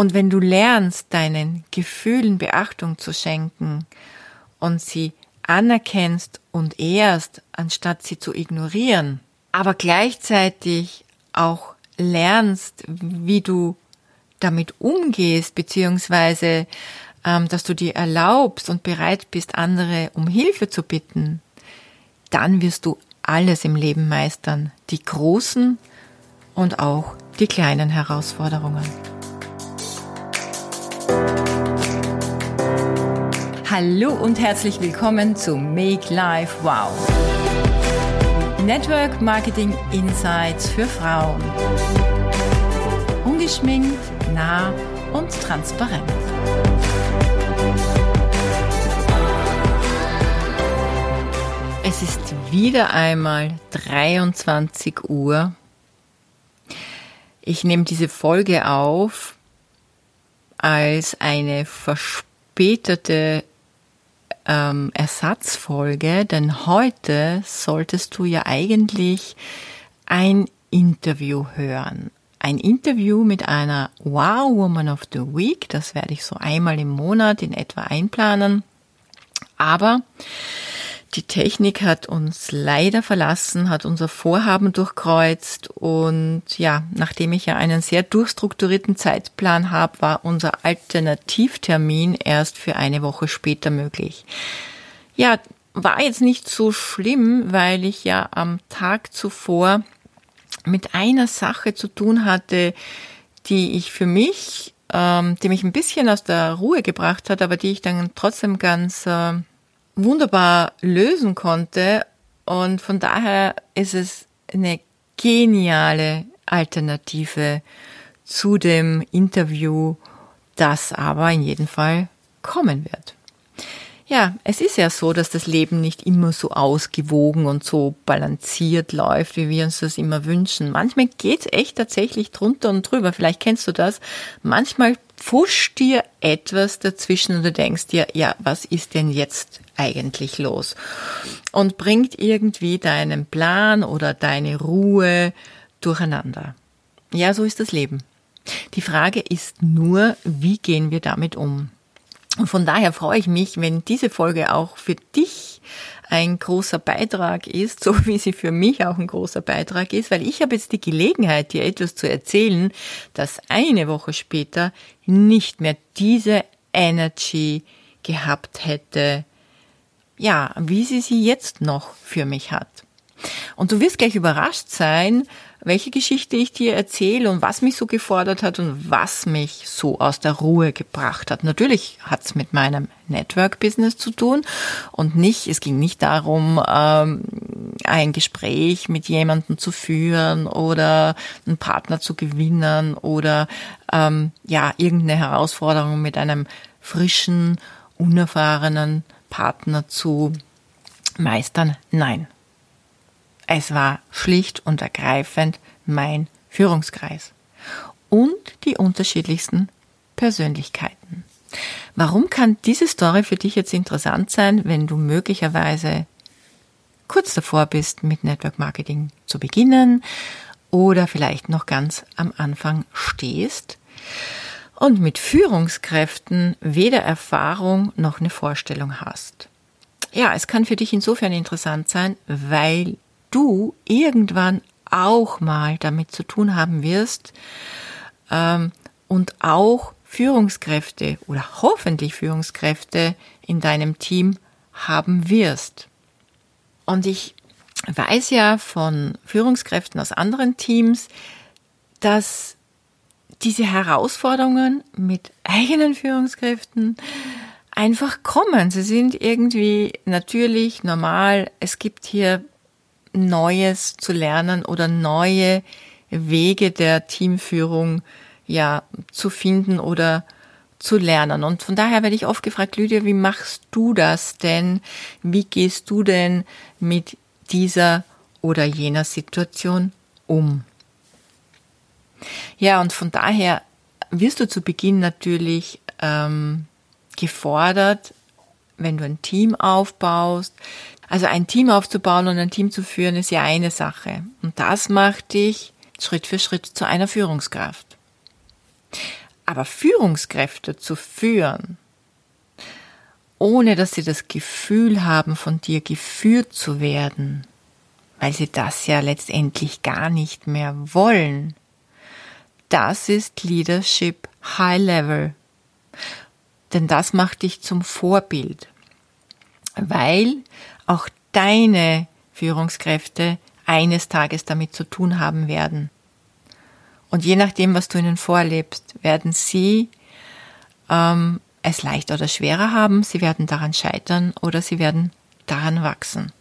Und wenn du lernst, deinen Gefühlen Beachtung zu schenken und sie anerkennst und ehrst, anstatt sie zu ignorieren, aber gleichzeitig auch lernst, wie du damit umgehst, beziehungsweise ähm, dass du dir erlaubst und bereit bist, andere um Hilfe zu bitten, dann wirst du alles im Leben meistern, die großen und auch die kleinen Herausforderungen. Hallo und herzlich willkommen zu Make Life Wow. Network Marketing Insights für Frauen. Ungeschminkt, nah und transparent. Es ist wieder einmal 23 Uhr. Ich nehme diese Folge auf als eine verspätete ähm, Ersatzfolge, denn heute solltest du ja eigentlich ein Interview hören. Ein Interview mit einer Wow Woman of the Week, das werde ich so einmal im Monat in etwa einplanen. Aber die Technik hat uns leider verlassen, hat unser Vorhaben durchkreuzt und ja, nachdem ich ja einen sehr durchstrukturierten Zeitplan habe, war unser Alternativtermin erst für eine Woche später möglich. Ja, war jetzt nicht so schlimm, weil ich ja am Tag zuvor mit einer Sache zu tun hatte, die ich für mich, ähm, die mich ein bisschen aus der Ruhe gebracht hat, aber die ich dann trotzdem ganz äh, wunderbar lösen konnte. Und von daher ist es eine geniale Alternative zu dem Interview, das aber in jedem Fall kommen wird. Ja, es ist ja so, dass das Leben nicht immer so ausgewogen und so balanciert läuft, wie wir uns das immer wünschen. Manchmal geht's echt tatsächlich drunter und drüber. Vielleicht kennst du das. Manchmal pfuscht dir etwas dazwischen und du denkst dir, ja, was ist denn jetzt eigentlich los? Und bringt irgendwie deinen Plan oder deine Ruhe durcheinander. Ja, so ist das Leben. Die Frage ist nur, wie gehen wir damit um? Und von daher freue ich mich, wenn diese Folge auch für dich ein großer Beitrag ist, so wie sie für mich auch ein großer Beitrag ist, weil ich habe jetzt die Gelegenheit, dir etwas zu erzählen, das eine Woche später nicht mehr diese Energy gehabt hätte, ja, wie sie sie jetzt noch für mich hat. Und du wirst gleich überrascht sein, welche Geschichte ich dir erzähle und was mich so gefordert hat und was mich so aus der Ruhe gebracht hat. Natürlich hat es mit meinem Network-Business zu tun und nicht, es ging nicht darum, ähm, ein Gespräch mit jemandem zu führen oder einen Partner zu gewinnen oder ähm, ja, irgendeine Herausforderung mit einem frischen, unerfahrenen Partner zu meistern. Nein, es war schlicht und ergreifend mein Führungskreis und die unterschiedlichsten Persönlichkeiten. Warum kann diese Story für dich jetzt interessant sein, wenn du möglicherweise kurz davor bist, mit Network Marketing zu beginnen oder vielleicht noch ganz am Anfang stehst und mit Führungskräften weder Erfahrung noch eine Vorstellung hast? Ja, es kann für dich insofern interessant sein, weil du irgendwann auch mal damit zu tun haben wirst ähm, und auch Führungskräfte oder hoffentlich Führungskräfte in deinem Team haben wirst. Und ich weiß ja von Führungskräften aus anderen Teams, dass diese Herausforderungen mit eigenen Führungskräften einfach kommen. Sie sind irgendwie natürlich, normal. Es gibt hier Neues zu lernen oder neue Wege der Teamführung ja zu finden oder zu lernen. Und von daher werde ich oft gefragt, Lydia, wie machst du das denn? Wie gehst du denn mit dieser oder jener Situation um? Ja, und von daher wirst du zu Beginn natürlich ähm, gefordert, wenn du ein Team aufbaust, also ein Team aufzubauen und ein Team zu führen ist ja eine Sache. Und das macht dich Schritt für Schritt zu einer Führungskraft. Aber Führungskräfte zu führen, ohne dass sie das Gefühl haben, von dir geführt zu werden, weil sie das ja letztendlich gar nicht mehr wollen. Das ist Leadership High Level. Denn das macht dich zum Vorbild, weil auch deine Führungskräfte eines Tages damit zu tun haben werden. Und je nachdem, was du ihnen vorlebst, werden sie ähm, es leichter oder schwerer haben, sie werden daran scheitern oder sie werden daran wachsen.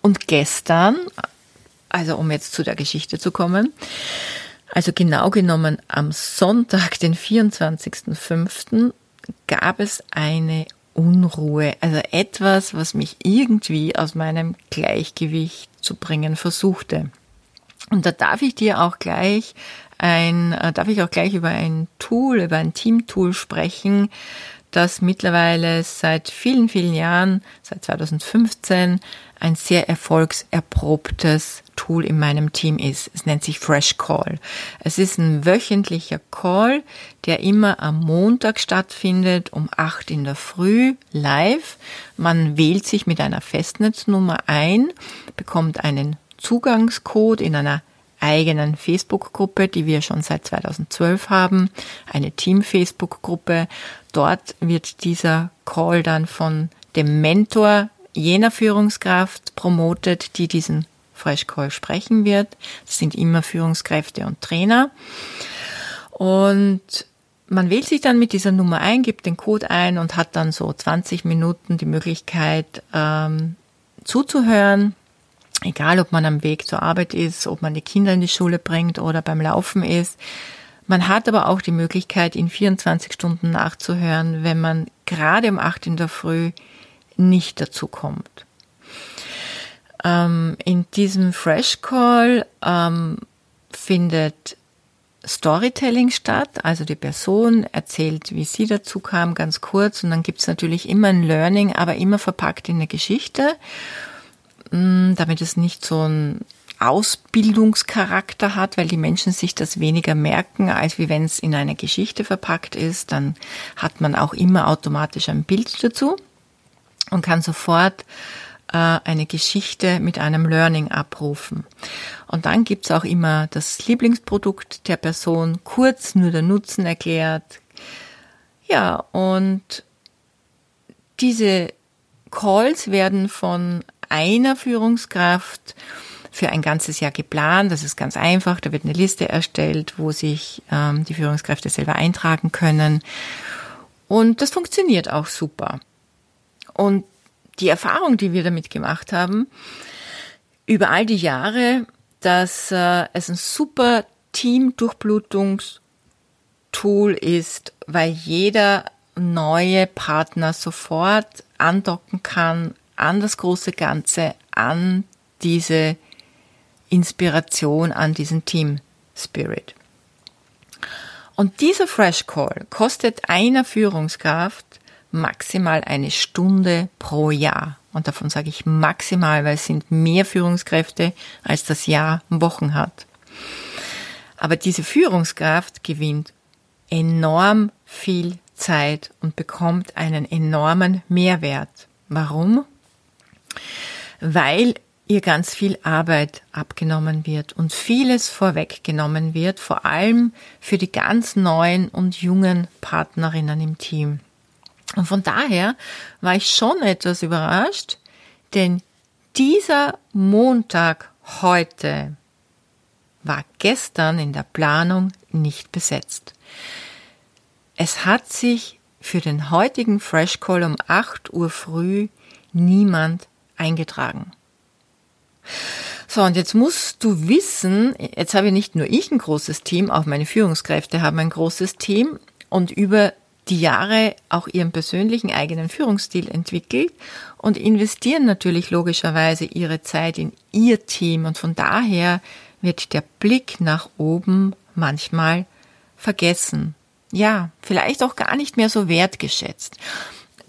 Und gestern, also um jetzt zu der Geschichte zu kommen, also genau genommen am Sonntag, den 24.05., gab es eine Unruhe, also etwas, was mich irgendwie aus meinem Gleichgewicht zu bringen versuchte. Und da darf ich dir auch gleich ein, äh, darf ich auch gleich über ein Tool, über ein Team-Tool sprechen, das mittlerweile seit vielen, vielen Jahren, seit 2015, ein sehr erfolgserprobtes Tool in meinem Team ist. Es nennt sich Fresh Call. Es ist ein wöchentlicher Call, der immer am Montag stattfindet, um acht in der Früh, live. Man wählt sich mit einer Festnetznummer ein, bekommt einen Zugangscode in einer eigenen Facebook-Gruppe, die wir schon seit 2012 haben, eine Team-Facebook-Gruppe. Dort wird dieser Call dann von dem Mentor jener Führungskraft promotet, die diesen Fresh Call sprechen wird. Das sind immer Führungskräfte und Trainer. Und man wählt sich dann mit dieser Nummer ein, gibt den Code ein und hat dann so 20 Minuten die Möglichkeit ähm, zuzuhören egal ob man am Weg zur Arbeit ist, ob man die Kinder in die Schule bringt oder beim Laufen ist. Man hat aber auch die Möglichkeit, in 24 Stunden nachzuhören, wenn man gerade um 8 in der Früh nicht dazu kommt. Ähm, in diesem Fresh Call ähm, findet Storytelling statt, also die Person erzählt, wie sie dazu kam, ganz kurz, und dann gibt's natürlich immer ein Learning, aber immer verpackt in eine Geschichte. Mm, damit es nicht so ein Ausbildungscharakter hat, weil die Menschen sich das weniger merken, als wie wenn es in eine Geschichte verpackt ist. Dann hat man auch immer automatisch ein Bild dazu und kann sofort äh, eine Geschichte mit einem Learning abrufen. Und dann gibt's auch immer das Lieblingsprodukt der Person, kurz nur der Nutzen erklärt. Ja, und diese Calls werden von einer Führungskraft für ein ganzes Jahr geplant. Das ist ganz einfach. Da wird eine Liste erstellt, wo sich ähm, die Führungskräfte selber eintragen können. Und das funktioniert auch super. Und die Erfahrung, die wir damit gemacht haben, über all die Jahre, dass äh, es ein super Team-Durchblutungstool ist, weil jeder neue Partner sofort andocken kann an das große Ganze, an diese Inspiration, an diesen Team Spirit. Und dieser Fresh Call kostet einer Führungskraft maximal eine Stunde pro Jahr. Und davon sage ich maximal, weil es sind mehr Führungskräfte, als das Jahr Wochen hat. Aber diese Führungskraft gewinnt enorm viel Zeit und bekommt einen enormen Mehrwert. Warum? weil ihr ganz viel Arbeit abgenommen wird und vieles vorweggenommen wird, vor allem für die ganz neuen und jungen Partnerinnen im Team. Und von daher war ich schon etwas überrascht, denn dieser Montag heute war gestern in der Planung nicht besetzt. Es hat sich für den heutigen Fresh Call um 8 Uhr früh niemand eingetragen. So, und jetzt musst du wissen, jetzt habe nicht nur ich ein großes Team, auch meine Führungskräfte haben ein großes Team und über die Jahre auch ihren persönlichen eigenen Führungsstil entwickelt und investieren natürlich logischerweise ihre Zeit in ihr Team und von daher wird der Blick nach oben manchmal vergessen. Ja, vielleicht auch gar nicht mehr so wertgeschätzt.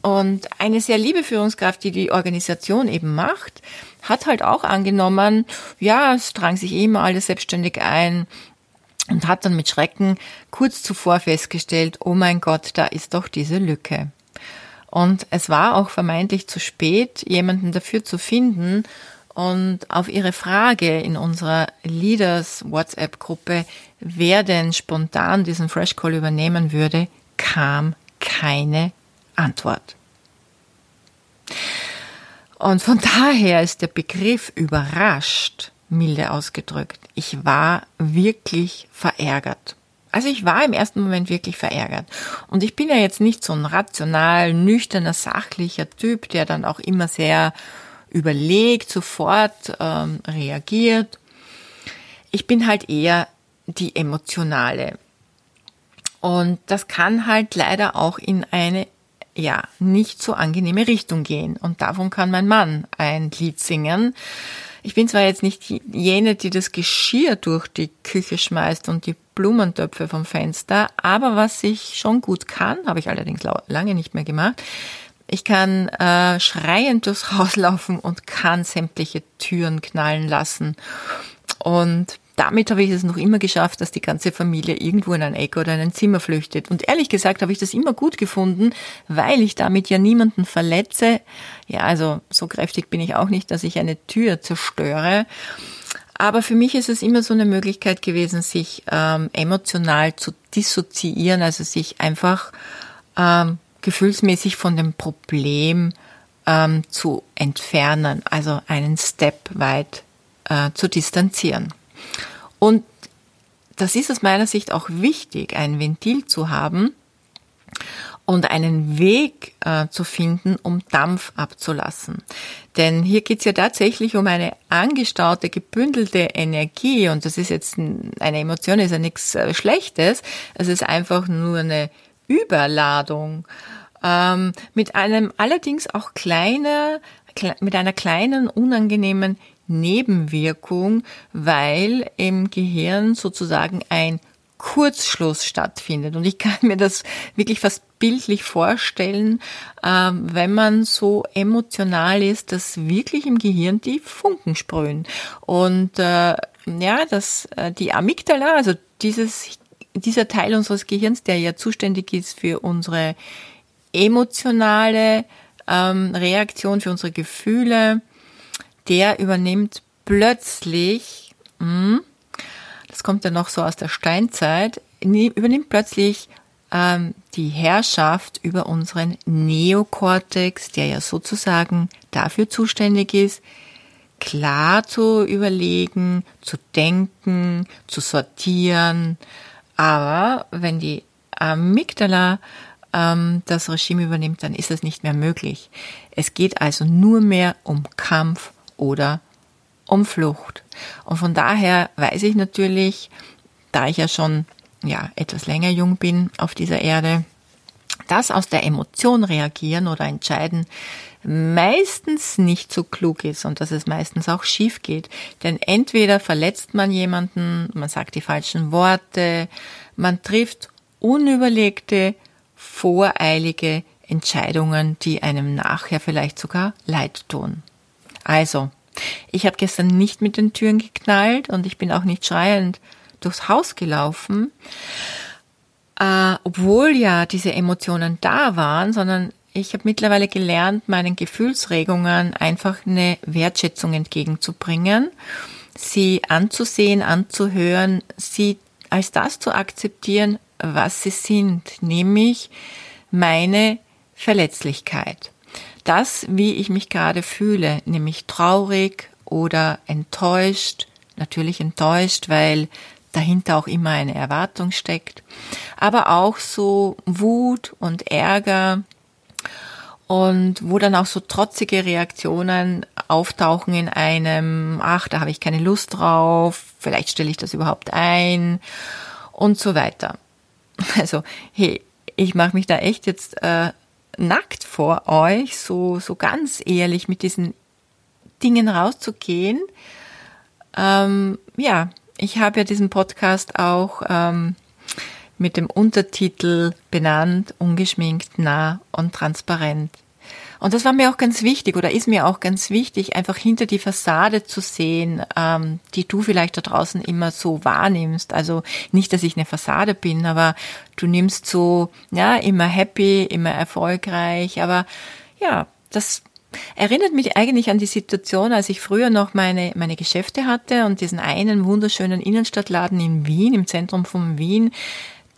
Und eine sehr liebe Führungskraft, die die Organisation eben macht, hat halt auch angenommen, ja, es tragen sich eh immer alle selbstständig ein. und hat dann mit Schrecken kurz zuvor festgestellt, oh mein Gott, da ist doch diese Lücke. Und es war auch vermeintlich zu spät, jemanden dafür zu finden. Und auf ihre Frage in unserer Leaders WhatsApp-Gruppe, wer denn spontan diesen Fresh Call übernehmen würde, kam keine Antwort. Und von daher ist der Begriff überrascht, milde ausgedrückt. Ich war wirklich verärgert. Also ich war im ersten Moment wirklich verärgert. Und ich bin ja jetzt nicht so ein rational, nüchterner, sachlicher Typ, der dann auch immer sehr überlegt, sofort ähm, reagiert. Ich bin halt eher die emotionale. Und das kann halt leider auch in eine ja nicht so angenehme Richtung gehen. Und davon kann mein Mann ein Lied singen. Ich bin zwar jetzt nicht jene, die das Geschirr durch die Küche schmeißt und die Blumentöpfe vom Fenster, aber was ich schon gut kann, habe ich allerdings lange nicht mehr gemacht, ich kann äh, schreiend durchs Haus laufen und kann sämtliche Türen knallen lassen. Und damit habe ich es noch immer geschafft, dass die ganze Familie irgendwo in ein Eck oder in ein Zimmer flüchtet. Und ehrlich gesagt habe ich das immer gut gefunden, weil ich damit ja niemanden verletze. Ja, also so kräftig bin ich auch nicht, dass ich eine Tür zerstöre. Aber für mich ist es immer so eine Möglichkeit gewesen, sich ähm, emotional zu dissoziieren, also sich einfach ähm, gefühlsmäßig von dem Problem ähm, zu entfernen, also einen Step weit äh, zu distanzieren. Und das ist aus meiner Sicht auch wichtig, ein Ventil zu haben und einen Weg äh, zu finden, um Dampf abzulassen. Denn hier geht es ja tatsächlich um eine angestaute, gebündelte Energie und das ist jetzt eine Emotion, ist ja nichts äh, Schlechtes, es ist einfach nur eine Überladung ähm, mit einem allerdings auch kleiner, mit einer kleinen unangenehmen Nebenwirkung, weil im Gehirn sozusagen ein Kurzschluss stattfindet. Und ich kann mir das wirklich fast bildlich vorstellen, ähm, wenn man so emotional ist, dass wirklich im Gehirn die Funken sprühen. Und äh, ja, dass äh, die Amygdala, also dieses, dieser Teil unseres Gehirns, der ja zuständig ist für unsere emotionale ähm, Reaktion, für unsere Gefühle, der übernimmt plötzlich, hm, das kommt ja noch so aus der Steinzeit, übernimmt plötzlich ähm, die Herrschaft über unseren Neokortex, der ja sozusagen dafür zuständig ist, klar zu überlegen, zu denken, zu sortieren. Aber wenn die Amygdala ähm, das Regime übernimmt, dann ist das nicht mehr möglich. Es geht also nur mehr um Kampf oder um Flucht. Und von daher weiß ich natürlich, da ich ja schon ja, etwas länger jung bin auf dieser Erde, dass aus der Emotion reagieren oder entscheiden meistens nicht so klug ist und dass es meistens auch schief geht. Denn entweder verletzt man jemanden, man sagt die falschen Worte, man trifft unüberlegte, voreilige Entscheidungen, die einem nachher vielleicht sogar leid tun. Also, ich habe gestern nicht mit den Türen geknallt und ich bin auch nicht schreiend durchs Haus gelaufen, äh, obwohl ja diese Emotionen da waren, sondern ich habe mittlerweile gelernt, meinen Gefühlsregungen einfach eine Wertschätzung entgegenzubringen, sie anzusehen, anzuhören, sie als das zu akzeptieren, was sie sind, nämlich meine Verletzlichkeit das, wie ich mich gerade fühle, nämlich traurig oder enttäuscht, natürlich enttäuscht, weil dahinter auch immer eine Erwartung steckt, aber auch so Wut und Ärger und wo dann auch so trotzige Reaktionen auftauchen in einem, ach, da habe ich keine Lust drauf, vielleicht stelle ich das überhaupt ein und so weiter. Also, hey, ich mache mich da echt jetzt äh, nackt vor euch, so, so ganz ehrlich mit diesen Dingen rauszugehen. Ähm, ja, ich habe ja diesen Podcast auch ähm, mit dem Untertitel benannt, ungeschminkt, nah und transparent. Und das war mir auch ganz wichtig oder ist mir auch ganz wichtig, einfach hinter die Fassade zu sehen, ähm, die du vielleicht da draußen immer so wahrnimmst. Also nicht, dass ich eine Fassade bin, aber du nimmst so, ja, immer happy, immer erfolgreich. Aber ja, das erinnert mich eigentlich an die Situation, als ich früher noch meine, meine Geschäfte hatte und diesen einen wunderschönen Innenstadtladen in Wien, im Zentrum von Wien,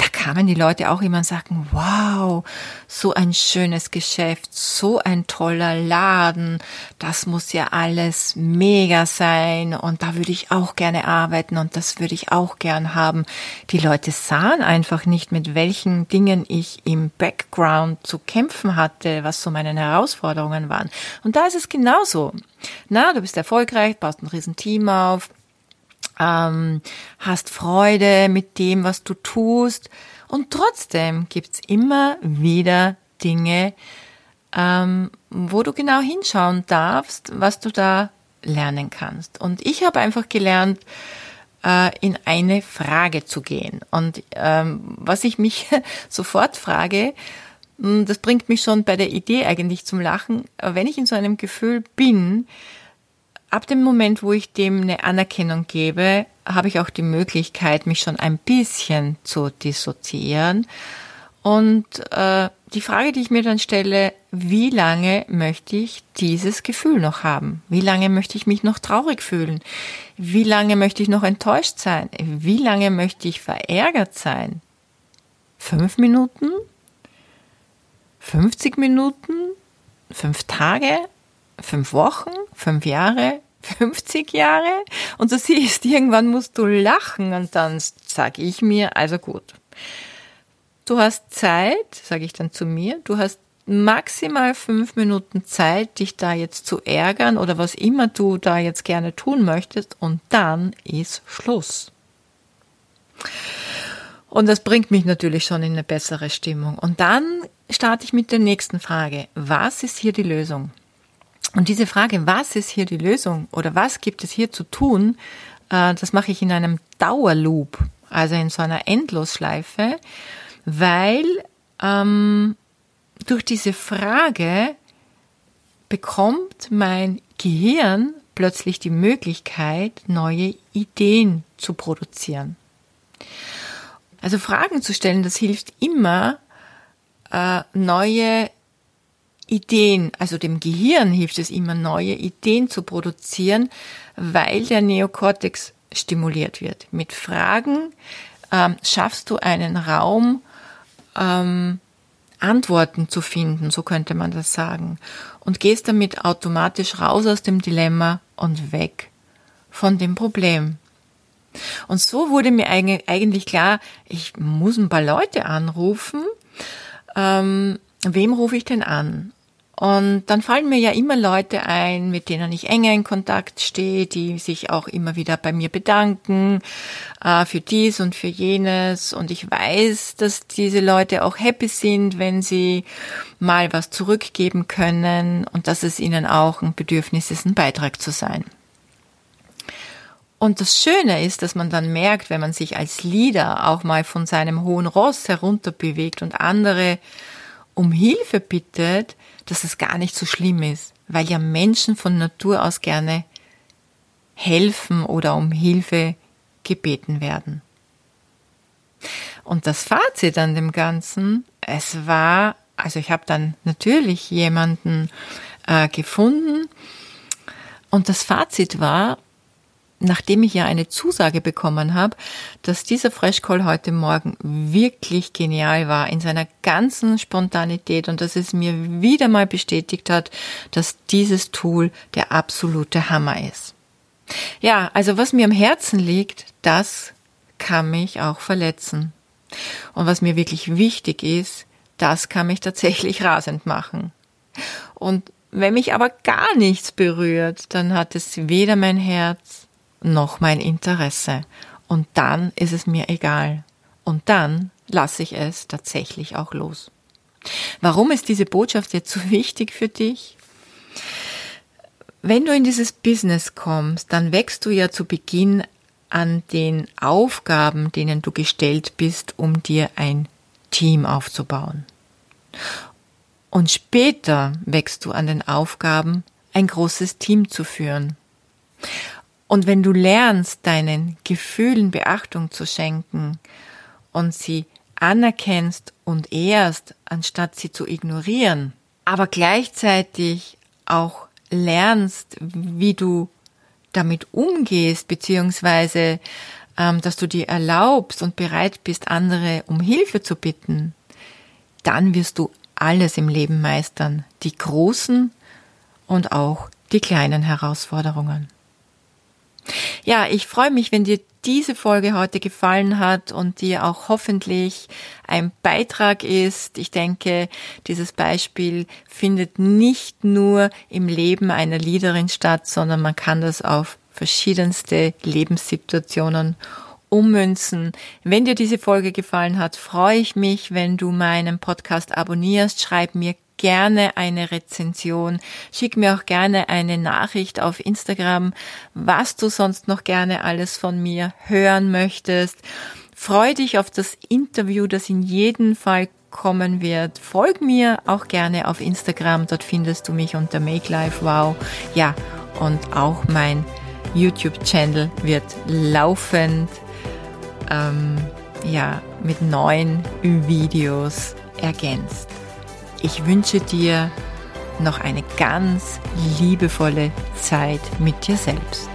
da kamen die Leute auch immer und sagten, wow, so ein schönes Geschäft, so ein toller Laden, das muss ja alles mega sein und da würde ich auch gerne arbeiten und das würde ich auch gern haben. Die Leute sahen einfach nicht, mit welchen Dingen ich im Background zu kämpfen hatte, was so meine Herausforderungen waren. Und da ist es genauso. Na, du bist erfolgreich, baust ein Riesenteam auf, ähm, hast Freude mit dem, was du tust. Und trotzdem gibt's immer wieder Dinge, ähm, wo du genau hinschauen darfst, was du da lernen kannst. Und ich habe einfach gelernt, äh, in eine Frage zu gehen. Und ähm, was ich mich sofort frage, hm, das bringt mich schon bei der Idee eigentlich zum Lachen, wenn ich in so einem Gefühl bin, ab dem Moment, wo ich dem eine Anerkennung gebe, habe ich auch die Möglichkeit, mich schon ein bisschen zu dissoziieren. Und äh, die Frage, die ich mir dann stelle, wie lange möchte ich dieses Gefühl noch haben? Wie lange möchte ich mich noch traurig fühlen? Wie lange möchte ich noch enttäuscht sein? Wie lange möchte ich verärgert sein? Fünf Minuten? 50 Minuten? Fünf Tage? fünf Wochen, fünf Jahre, 50 Jahre und du siehst, irgendwann musst du lachen und dann sage ich mir, also gut. Du hast Zeit, sage ich dann zu mir, du hast maximal fünf Minuten Zeit, dich da jetzt zu ärgern oder was immer du da jetzt gerne tun möchtest und dann ist Schluss. Und das bringt mich natürlich schon in eine bessere Stimmung. Und dann starte ich mit der nächsten Frage. Was ist hier die Lösung? Und diese Frage, was ist hier die Lösung oder was gibt es hier zu tun, äh, das mache ich in einem Dauerloop, also in so einer Endlosschleife, weil ähm, durch diese Frage bekommt mein Gehirn plötzlich die Möglichkeit, neue Ideen zu produzieren. Also Fragen zu stellen, das hilft immer, äh, neue Ideen, also dem Gehirn hilft es immer, neue Ideen zu produzieren, weil der Neokortex stimuliert wird. Mit Fragen ähm, schaffst du einen Raum, ähm, Antworten zu finden, so könnte man das sagen, und gehst damit automatisch raus aus dem Dilemma und weg von dem Problem. Und so wurde mir eigentlich klar, ich muss ein paar Leute anrufen. Ähm, wem rufe ich denn an? Und dann fallen mir ja immer Leute ein, mit denen ich enger in Kontakt stehe, die sich auch immer wieder bei mir bedanken äh, für dies und für jenes. Und ich weiß, dass diese Leute auch happy sind, wenn sie mal was zurückgeben können und dass es ihnen auch ein Bedürfnis ist, ein Beitrag zu sein. Und das Schöne ist, dass man dann merkt, wenn man sich als Leader auch mal von seinem hohen Ross herunterbewegt und andere um Hilfe bittet, dass es gar nicht so schlimm ist, weil ja Menschen von Natur aus gerne helfen oder um Hilfe gebeten werden. Und das Fazit an dem Ganzen, es war, also ich habe dann natürlich jemanden äh, gefunden und das Fazit war, nachdem ich ja eine Zusage bekommen habe, dass dieser Fresh Call heute Morgen wirklich genial war in seiner ganzen Spontanität und dass es mir wieder mal bestätigt hat, dass dieses Tool der absolute Hammer ist. Ja, also was mir am Herzen liegt, das kann mich auch verletzen. Und was mir wirklich wichtig ist, das kann mich tatsächlich rasend machen. Und wenn mich aber gar nichts berührt, dann hat es weder mein Herz noch mein Interesse. Und dann ist es mir egal. Und dann lasse ich es tatsächlich auch los. Warum ist diese Botschaft jetzt so wichtig für dich? Wenn du in dieses Business kommst, dann wächst du ja zu Beginn an den Aufgaben, denen du gestellt bist, um dir ein Team aufzubauen. Und später wächst du an den Aufgaben, ein großes Team zu führen. Und wenn du lernst, deinen Gefühlen Beachtung zu schenken und sie anerkennst und ehrst, anstatt sie zu ignorieren, aber gleichzeitig auch lernst, wie du damit umgehst, beziehungsweise ähm, dass du dir erlaubst und bereit bist, andere um Hilfe zu bitten, dann wirst du alles im Leben meistern, die großen und auch die kleinen Herausforderungen. Ja, ich freue mich, wenn dir diese Folge heute gefallen hat und dir auch hoffentlich ein Beitrag ist. Ich denke, dieses Beispiel findet nicht nur im Leben einer Leaderin statt, sondern man kann das auf verschiedenste Lebenssituationen ummünzen. Wenn dir diese Folge gefallen hat, freue ich mich, wenn du meinen Podcast abonnierst. Schreib mir gerne eine Rezension. Schick mir auch gerne eine Nachricht auf Instagram, was du sonst noch gerne alles von mir hören möchtest. Freu dich auf das Interview, das in jedem Fall kommen wird. Folg mir auch gerne auf Instagram. Dort findest du mich unter Make Life Wow. Ja, und auch mein YouTube-Channel wird laufend ähm, ja, mit neuen Videos ergänzt. Ich wünsche dir noch eine ganz liebevolle Zeit mit dir selbst.